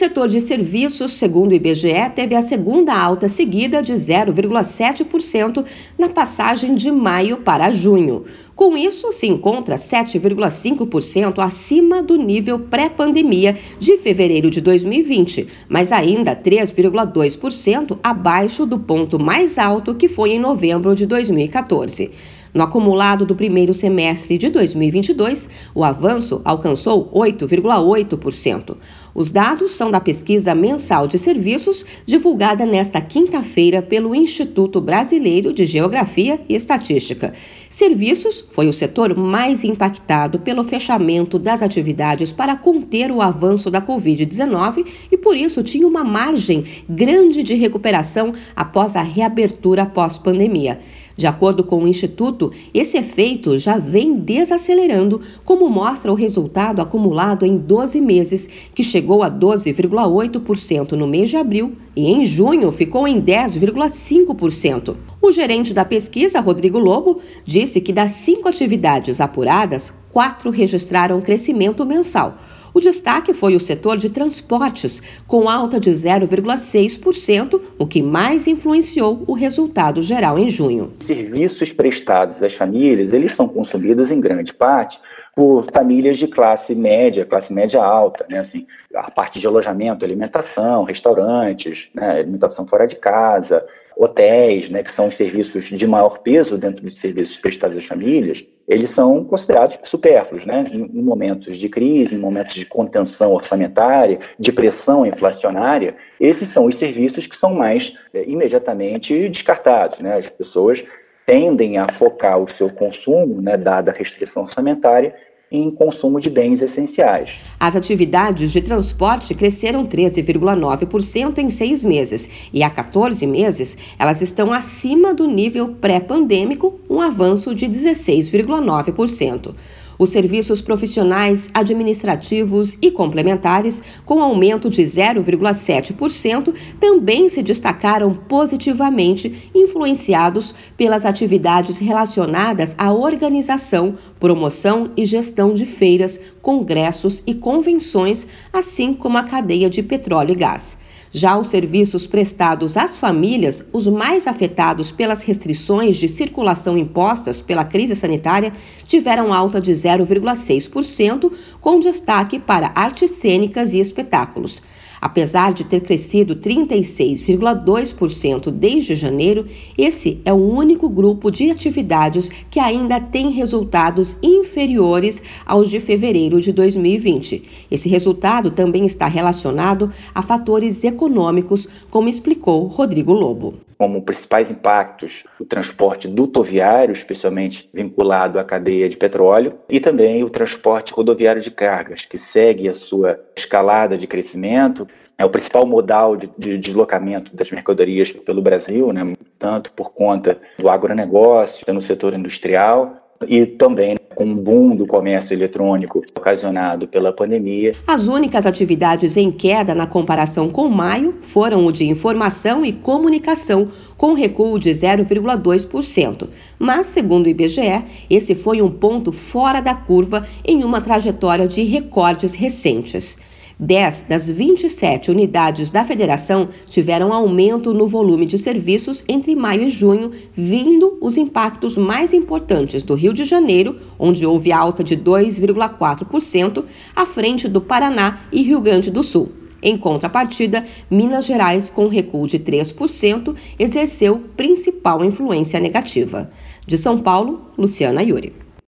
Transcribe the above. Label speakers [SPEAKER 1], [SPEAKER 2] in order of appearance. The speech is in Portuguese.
[SPEAKER 1] setor de serviços, segundo o IBGE, teve a segunda alta seguida de 0,7% na passagem de maio para junho. Com isso, se encontra 7,5% acima do nível pré-pandemia de fevereiro de 2020, mas ainda 3,2% abaixo do ponto mais alto que foi em novembro de 2014. No acumulado do primeiro semestre de 2022, o avanço alcançou 8,8%. Os dados são da pesquisa mensal de serviços divulgada nesta quinta-feira pelo Instituto Brasileiro de Geografia e Estatística. Serviços foi o setor mais impactado pelo fechamento das atividades para conter o avanço da Covid-19 e, por isso, tinha uma margem grande de recuperação após a reabertura pós-pandemia. De acordo com o Instituto, esse efeito já vem desacelerando, como mostra o resultado acumulado em 12 meses, que chegou a 12,8% no mês de abril e em junho ficou em 10,5%. O gerente da pesquisa, Rodrigo Lobo, disse que das cinco atividades apuradas, quatro registraram crescimento mensal. O destaque foi o setor de transportes, com alta de 0,6%, o que mais influenciou o resultado geral em junho.
[SPEAKER 2] Serviços prestados às famílias, eles são consumidos em grande parte por famílias de classe média, classe média alta, né? Assim, a parte de alojamento, alimentação, restaurantes, né? alimentação fora de casa, hotéis, né, que são os serviços de maior peso dentro dos serviços prestados às famílias, eles são considerados supérfluos, né, em, em momentos de crise, em momentos de contenção orçamentária, de pressão inflacionária, esses são os serviços que são mais é, imediatamente descartados, né, as pessoas tendem a focar o seu consumo, né, dada a restrição orçamentária, em consumo de bens essenciais.
[SPEAKER 1] As atividades de transporte cresceram 13,9% em seis meses e há 14 meses elas estão acima do nível pré-pandêmico, um avanço de 16,9%. Os serviços profissionais, administrativos e complementares, com aumento de 0,7%, também se destacaram positivamente, influenciados pelas atividades relacionadas à organização, promoção e gestão de feiras, congressos e convenções, assim como a cadeia de petróleo e gás. Já os serviços prestados às famílias, os mais afetados pelas restrições de circulação impostas pela crise sanitária, tiveram alta de 0,6%, com destaque para artes cênicas e espetáculos. Apesar de ter crescido 36,2% desde janeiro, esse é o único grupo de atividades que ainda tem resultados inferiores aos de fevereiro de 2020. Esse resultado também está relacionado a fatores econômicos, como explicou Rodrigo Lobo
[SPEAKER 2] como principais impactos o transporte dutoviário, especialmente vinculado à cadeia de petróleo, e também o transporte rodoviário de cargas, que segue a sua escalada de crescimento. É o principal modal de, de deslocamento das mercadorias pelo Brasil, né, tanto por conta do agronegócio, no setor industrial, e também com o boom do comércio eletrônico ocasionado pela pandemia.
[SPEAKER 1] As únicas atividades em queda na comparação com maio foram o de informação e comunicação, com recuo de 0,2%. Mas, segundo o IBGE, esse foi um ponto fora da curva em uma trajetória de recordes recentes. 10 das 27 unidades da federação tiveram aumento no volume de serviços entre maio e junho, vindo os impactos mais importantes do Rio de Janeiro, onde houve alta de 2,4%, à frente do Paraná e Rio Grande do Sul. Em contrapartida, Minas Gerais, com recuo de 3%, exerceu principal influência negativa. De São Paulo, Luciana Yuri.